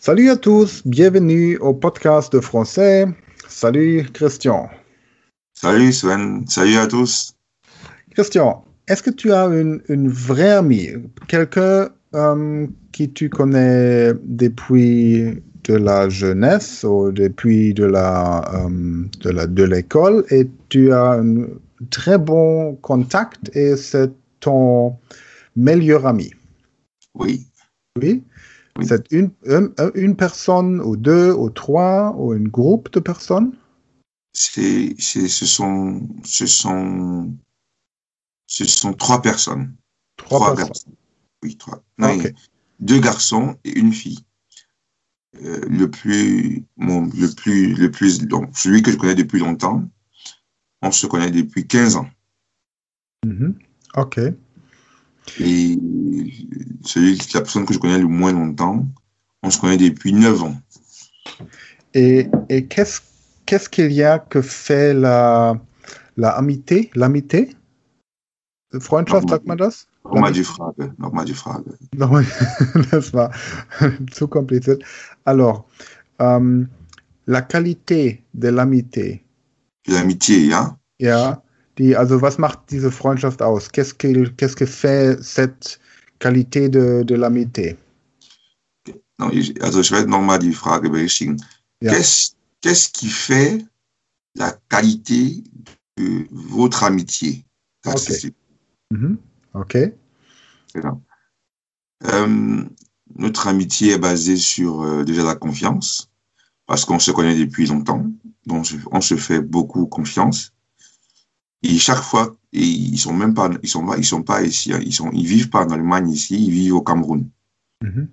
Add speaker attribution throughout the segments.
Speaker 1: Salut à tous, bienvenue au podcast de français. Salut Christian.
Speaker 2: Salut Sven, salut à tous.
Speaker 1: Christian, est-ce que tu as une, une vraie amie, quelqu'un euh, qui tu connais depuis de la jeunesse ou depuis de la euh, de la de l'école? Et tu as un très bon contact et c'est ton meilleur ami.
Speaker 2: Oui.
Speaker 1: Oui. C'est une, une, une, personne ou deux ou trois ou un groupe de personnes?
Speaker 2: C'est, ce, sont, ce, sont, ce sont trois personnes.
Speaker 1: Trois, trois personnes. garçons.
Speaker 2: Oui, trois. Non, okay. Deux garçons et une fille. Euh, le plus, mon, le plus, le plus, donc, celui que je connais depuis longtemps, on se connaît depuis 15 ans.
Speaker 1: Mm -hmm. OK.
Speaker 2: Et celui, la personne que je connais le moins longtemps, on se connaît depuis 9 ans.
Speaker 1: Et, et qu'est-ce qu'est-ce qu'il y a que fait la, la amitié, l'amitié? Freundschaft, sagt man das?
Speaker 2: Nochmal die Frage, nochmal die Frage.
Speaker 1: das war zu kompliziert. Alors, euh, la qualité de l'amitié.
Speaker 2: L'amitié, ja?
Speaker 1: Ja, die, also was macht diese Freundschaft aus? Qu'est-ce que, qu'est-ce que fait cette qualité de, de l'amitié?
Speaker 2: Non, also ich werde nochmal die Frage berichtigen.
Speaker 1: Ja.
Speaker 2: Qu'est-ce, qu'est-ce qui fait la qualité de votre amitié? C'est-
Speaker 1: Mhm.
Speaker 2: Euh, notre amitié est basée sur euh, déjà la confiance, parce qu'on se connaît depuis longtemps, donc on se fait beaucoup confiance. Et chaque fois, et ils sont même pas, ils sont pas, ils sont pas ici, hein, ils sont, ils vivent pas en Allemagne ici, ils vivent au Cameroun.
Speaker 1: Mhm.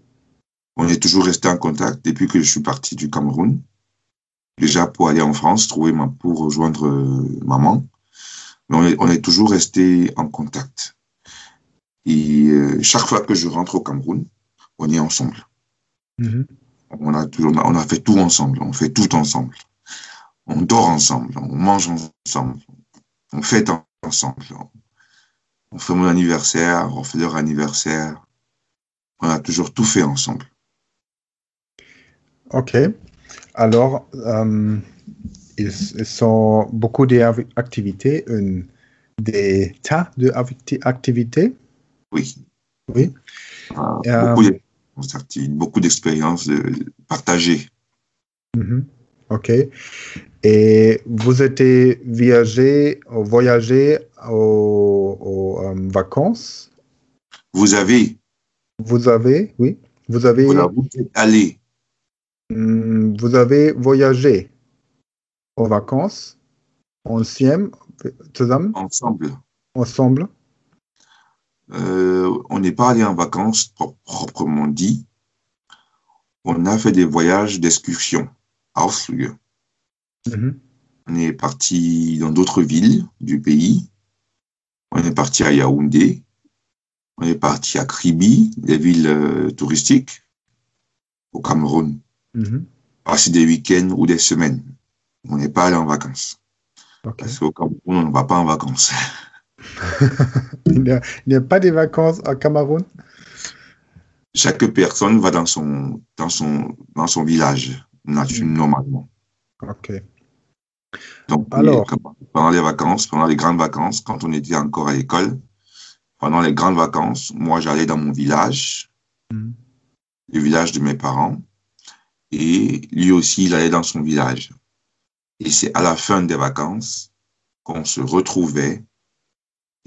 Speaker 2: On est toujours resté en contact depuis que je suis parti du Cameroun. Déjà pour aller en France, trouver ma, pour rejoindre euh, maman. Mais on est, on est toujours resté en contact. Et euh, chaque fois que je rentre au Cameroun, on est ensemble.
Speaker 1: Mhm.
Speaker 2: On a toujours, on a, on a fait tout ensemble. On fait tout ensemble. On dort ensemble. On mange ensemble. On fête ensemble. On fait mon anniversaire. On fait leur anniversaire. On a toujours tout fait ensemble.
Speaker 1: OK. Alors, euh, ils, ils sont beaucoup d'activités, des tas d'activités.
Speaker 2: Oui.
Speaker 1: Oui.
Speaker 2: Ah,
Speaker 1: Euh,
Speaker 2: beaucoup d'expériences de- partagées.
Speaker 1: Mhm. OK. Et vous étiez voyagé, voyagé aux, aux, euh, vacances?
Speaker 2: Vous avez,
Speaker 1: Vous avez, oui, vous avez,
Speaker 2: voilà, vous êtes allé,
Speaker 1: hum, vous avez voyagé aux vacances ensemble,
Speaker 2: ensemble.
Speaker 1: ensemble.
Speaker 2: Euh, on n'est pas allé en vacances pro- proprement dit. On a fait des voyages d'excursion. Ausflüge.
Speaker 1: Mhm.
Speaker 2: On est parti dans d'autres villes du pays. On est parti à Yaoundé. On est parti à Kribi, des villes euh, touristiques, au Cameroun.
Speaker 1: Mhm.
Speaker 2: Passer des week-ends ou des semaines. On n'est pas allé en vacances. Parce qu'au Cameroun, on ne va pas en vacances.
Speaker 1: Il n'y a, pas de vacances au Cameroun?
Speaker 2: Chaque personne va dans son, dans son, dans son village, natu- normalement.
Speaker 1: OK.
Speaker 2: Donc,
Speaker 1: Alors.
Speaker 2: pendant les vacances, pendant les grandes vacances, quand on était encore à l'école, pendant les grandes vacances, moi, j'allais dans mon village,
Speaker 1: Mhm.
Speaker 2: le village de mes parents, et lui aussi, il allait dans son village. Et c'est à la fin des vacances qu'on se retrouvait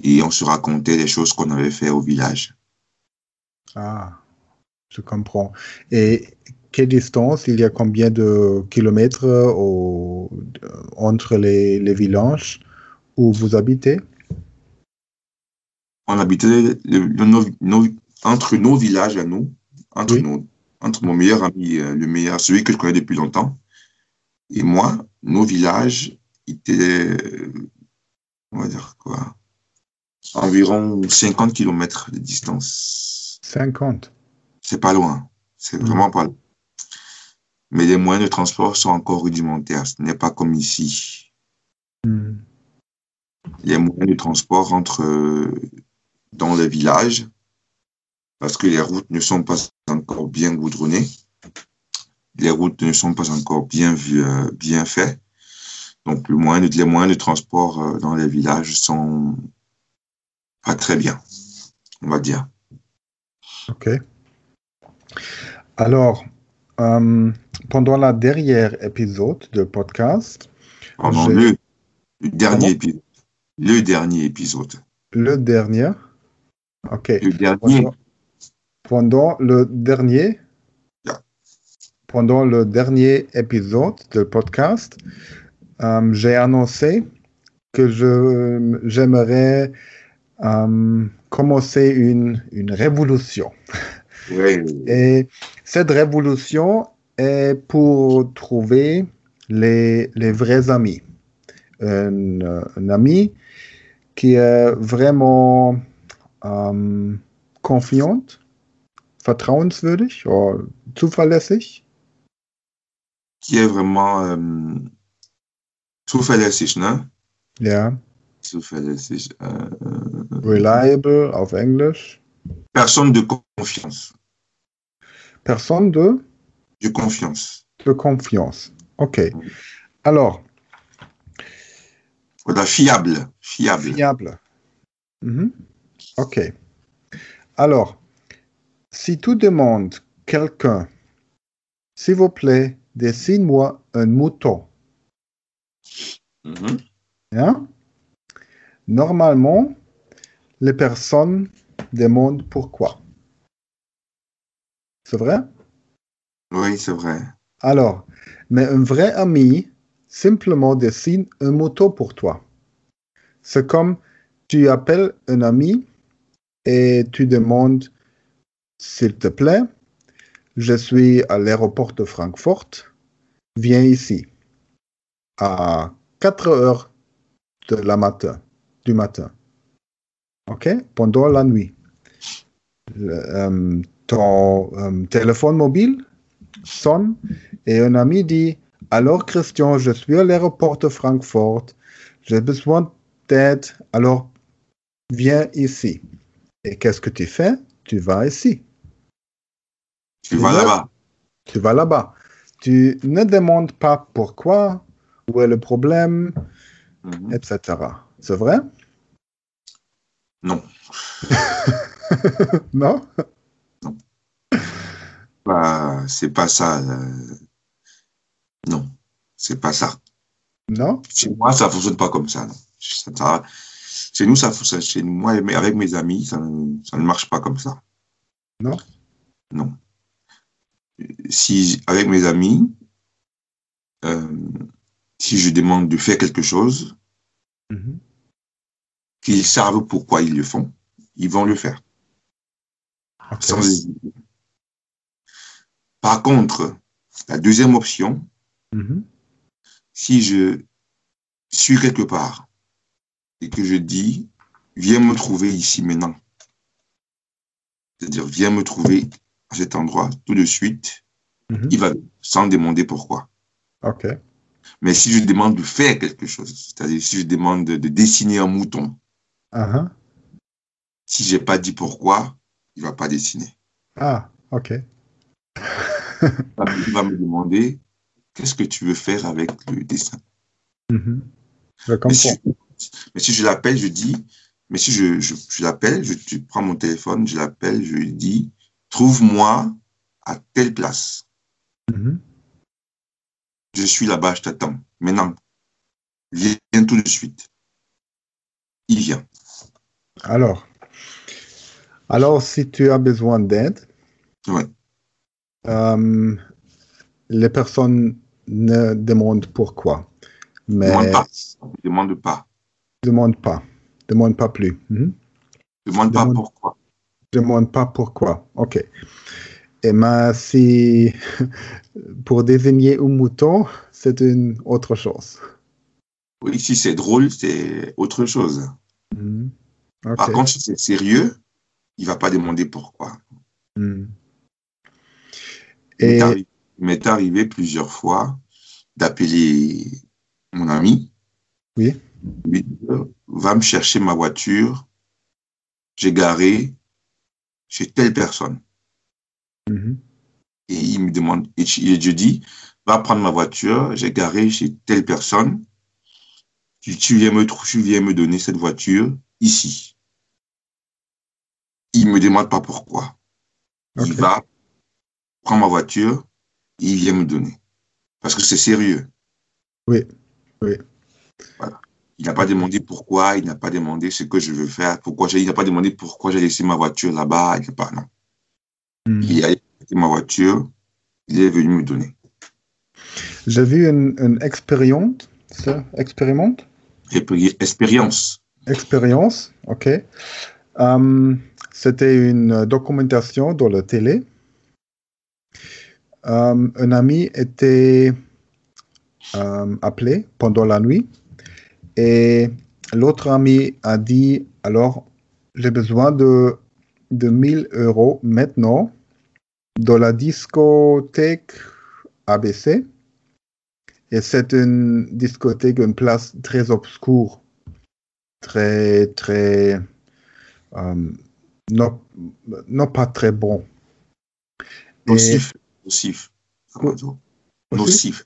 Speaker 2: et on se racontait les choses qu'on avait fait au village.
Speaker 1: Ah, je comprends. Et quelle distance, il y a combien de kilomètres au- entre les, les villages où vous habitez?
Speaker 2: On habitait le- le- nos- nos- entre nos villages à nous, entre,
Speaker 1: Oui.
Speaker 2: nos, entre mon meilleur ami, euh, le meilleur, celui que je connais depuis longtemps, et moi, nos villages étaient, euh, on va dire quoi, environ 50 kilomètres de distance.
Speaker 1: 50.
Speaker 2: C'est pas loin. C'est vraiment pas loin. Mais les moyens de transport sont encore rudimentaires. Ce n'est pas comme ici.
Speaker 1: Hmm.
Speaker 2: Les moyens de transport rentrent euh, dans les villages parce que les routes ne sont pas encore bien goudronnées. les routes ne sont pas encore bien, euh, bien faites. Donc, le moyen de, les moyens de transport euh, dans les villages sont pas très bien, on va dire.
Speaker 1: OK. Alors, euh, pendant la dernière épisode de podcast.
Speaker 2: Pendant le, dernier épisode. Le dernier épisode.
Speaker 1: Le dernier? OK.
Speaker 2: Le dernier.
Speaker 1: Pendant, le dernier? Pendant le dernier épisode de podcast, euh, j'ai annoncé que je, j'aimerais euh, commencer une, une révolution.
Speaker 2: Oui.
Speaker 1: Et cette révolution est pour trouver les, les vrais amis. Un, un, ami qui est vraiment ähm, confiant, vertrauenswürdig oder zuverlässig.
Speaker 2: Qui est vraiment ähm, zuverlässig, ne?
Speaker 1: Ja.
Speaker 2: Zuverlässig. Äh,
Speaker 1: Reliable auf Englisch.
Speaker 2: Personne de confiance.
Speaker 1: Personne de?
Speaker 2: De confiance.
Speaker 1: De confiance. OK. Alors.
Speaker 2: Voilà, fiable. Fiable.
Speaker 1: Fiable. Mhm. OK. Alors, si tu demandes quelqu'un, s'il vous plaît, dessine-moi un mouton.
Speaker 2: Mhm.
Speaker 1: Hein? Normalement, les personnes demandent pourquoi. C'est vrai?
Speaker 2: Oui, c'est vrai.
Speaker 1: Alors, mais un vrai ami simplement dessine un mouton pour toi. C'est comme tu appelles un ami et tu demandes, s'il te plaît, je suis à l'aéroport de Francfort, viens ici à 4 heures de la matin, du matin. OK? Pendant la nuit. Euh, ton euh, téléphone mobile sonne et un ami dit Alors, Christian, je suis à l'aéroport de Francfort, j'ai besoin d'aide, alors viens ici. Et qu'est-ce que tu fais? Tu vas ici.
Speaker 2: Tu vas là-bas.
Speaker 1: Tu vas là-bas. Tu ne demandes pas pourquoi, où est le problème,
Speaker 2: Mhm.
Speaker 1: etc. C'est vrai?
Speaker 2: Non.
Speaker 1: Non?
Speaker 2: Bah, c'est pas ça. euh, Non, c'est pas ça.
Speaker 1: Non?
Speaker 2: Chez moi, ça fonctionne pas comme ça. non. Ça- ça- Chez nous, ça fonctionne. Chez moi, avec mes amis, ça, ne- ça ne marche pas comme ça.
Speaker 1: Non?
Speaker 2: Non. Si avec mes amis, euh, si je demande de faire quelque chose,
Speaker 1: Mhm.
Speaker 2: qu'ils savent pourquoi ils le font, ils vont le faire. Sans hésiter. Par contre, la deuxième option,
Speaker 1: Mhm.
Speaker 2: si je suis quelque part et que je dis, viens me trouver ici maintenant, c'est-à-dire viens me trouver à cet endroit tout de suite,
Speaker 1: Mhm.
Speaker 2: il va sans demander pourquoi.
Speaker 1: Ok.
Speaker 2: Mais si je demande de faire quelque chose, c'est-à-dire si je demande de, de dessiner un mouton,
Speaker 1: Uh-huh.
Speaker 2: si j'ai pas dit pourquoi, il va pas dessiner.
Speaker 1: Ah, ok.
Speaker 2: Il va me demander qu'est-ce que tu veux faire avec le dessin?
Speaker 1: Je
Speaker 2: Mais si, mais si je l'appelle, je dis, mais si je, je, je l'appelle, je, je prends mon téléphone, je l'appelle, je lui dis, trouve-moi à telle place.
Speaker 1: Mhm.
Speaker 2: Je suis là-bas, je t'attends. Maintenant, viens tout de suite. Il vient.
Speaker 1: Alors, alors, si tu as besoin d'aide,
Speaker 2: Ouais.
Speaker 1: euh, les personnes ne demandent pourquoi, mais
Speaker 2: Demande pas. Demande pas.
Speaker 1: demandent pas, demandent pas plus. Mhm.
Speaker 2: Demande pas
Speaker 1: Demande-
Speaker 2: pourquoi.
Speaker 1: demande pas pourquoi. Ok. Et mais si pour désigner un mouton, c'est une autre chose.
Speaker 2: Oui, si c'est drôle, c'est autre chose.
Speaker 1: Mhm.
Speaker 2: Par contre, si c'est sérieux, il va pas demander pourquoi.
Speaker 1: Mhm.
Speaker 2: Il m'est
Speaker 1: Et
Speaker 2: arri- il m'est arrivé plusieurs fois d'appeler mon ami.
Speaker 1: Oui.
Speaker 2: Lui dire, va me chercher ma voiture. J'ai garé chez telle personne.
Speaker 1: Mhm.
Speaker 2: et il me demande, et je dis, va prendre ma voiture, j'ai garé chez telle personne, tu, tu, viens me, tu viens me donner cette voiture ici. Il me demande pas pourquoi. Il va, prend ma voiture, et il vient me donner. Parce que c'est sérieux.
Speaker 1: Oui, oui.
Speaker 2: Voilà. Il n'a pas demandé pourquoi, il n'a pas demandé ce que je veux faire, pourquoi il n'a pas demandé pourquoi j'ai laissé ma voiture là-bas, il pas, non. Hmm. Il a laissé ma voiture, il est venu me donner.
Speaker 1: J'ai vu une, une expérience, ça, expérimente?
Speaker 2: Expérience.
Speaker 1: Expérience, ok. Um, C'était une documentation dans la télé. Um, un ami était um, appelé pendant la nuit et l'autre ami a dit, alors, j'ai besoin de, de 1000 euros maintenant dans la discothèque ABC. Et c'est une discothèque, une place très obscure, très, très, euh, non, non, pas très bon.
Speaker 2: Nocif? Nocif. Nocif.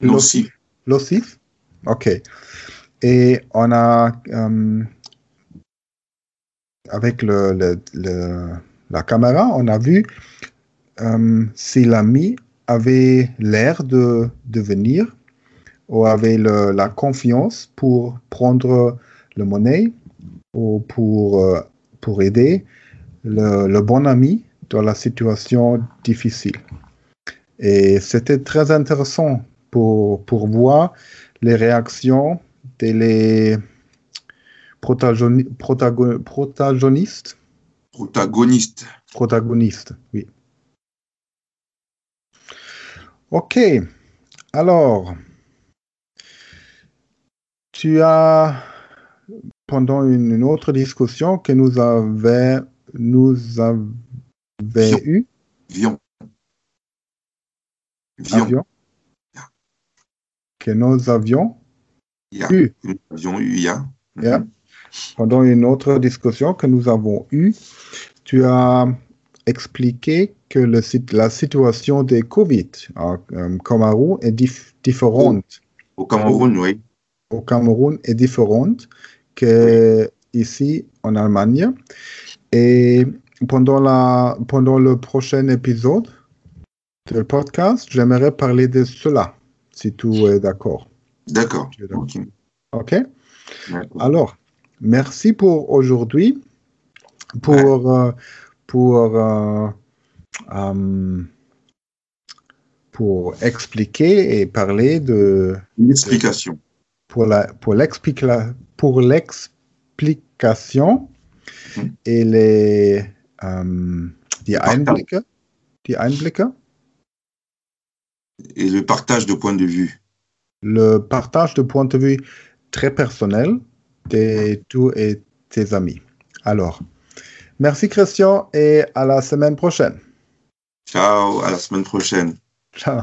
Speaker 1: Nocif. Nocif? OK. Et on a, euh, avec le, le, le, la caméra, on a vu euh, si l'ami avait l'air de, de venir ou avait le, la confiance pour prendre le monnaie ou pour, euh, pour aider le, le bon ami dans la situation difficile. Et c'était très intéressant pour, pour voir les réactions des protagonistes. Protagonistes. Protagonistes, oui. Ok. Alors, tu as, pendant une, autre discussion que nous avons nous avait eu.
Speaker 2: Vion.
Speaker 1: Vion que nous avions
Speaker 2: eu. Nous avions eu, yeah.
Speaker 1: Yeah. Pendant une autre discussion que nous avons eue, tu as expliqué que le, la situation des Covid au euh, Cameroun est dif différente.
Speaker 2: Au, au Cameroun, oui.
Speaker 1: Au Cameroun est différente que oui. ici en Allemagne. Et pendant, la, pendant le prochain épisode du podcast, j'aimerais parler de cela si tout est d'accord.
Speaker 2: D'accord.
Speaker 1: Ok. okay? Alors, merci pour aujourd'hui. Pour, ouais. euh, pour, euh, um, pour expliquer et parler de.
Speaker 2: Une explication.
Speaker 1: pour la pour l'explica, pour l'explication mmh. et les um, die Einblicke, die Einblicke
Speaker 2: et le partage de points de vue.
Speaker 1: Le partage de points de vue très personnel de tous et tes amis. Alors, merci Christian et à la semaine prochaine.
Speaker 2: Ciao, à la semaine prochaine.
Speaker 1: Ciao.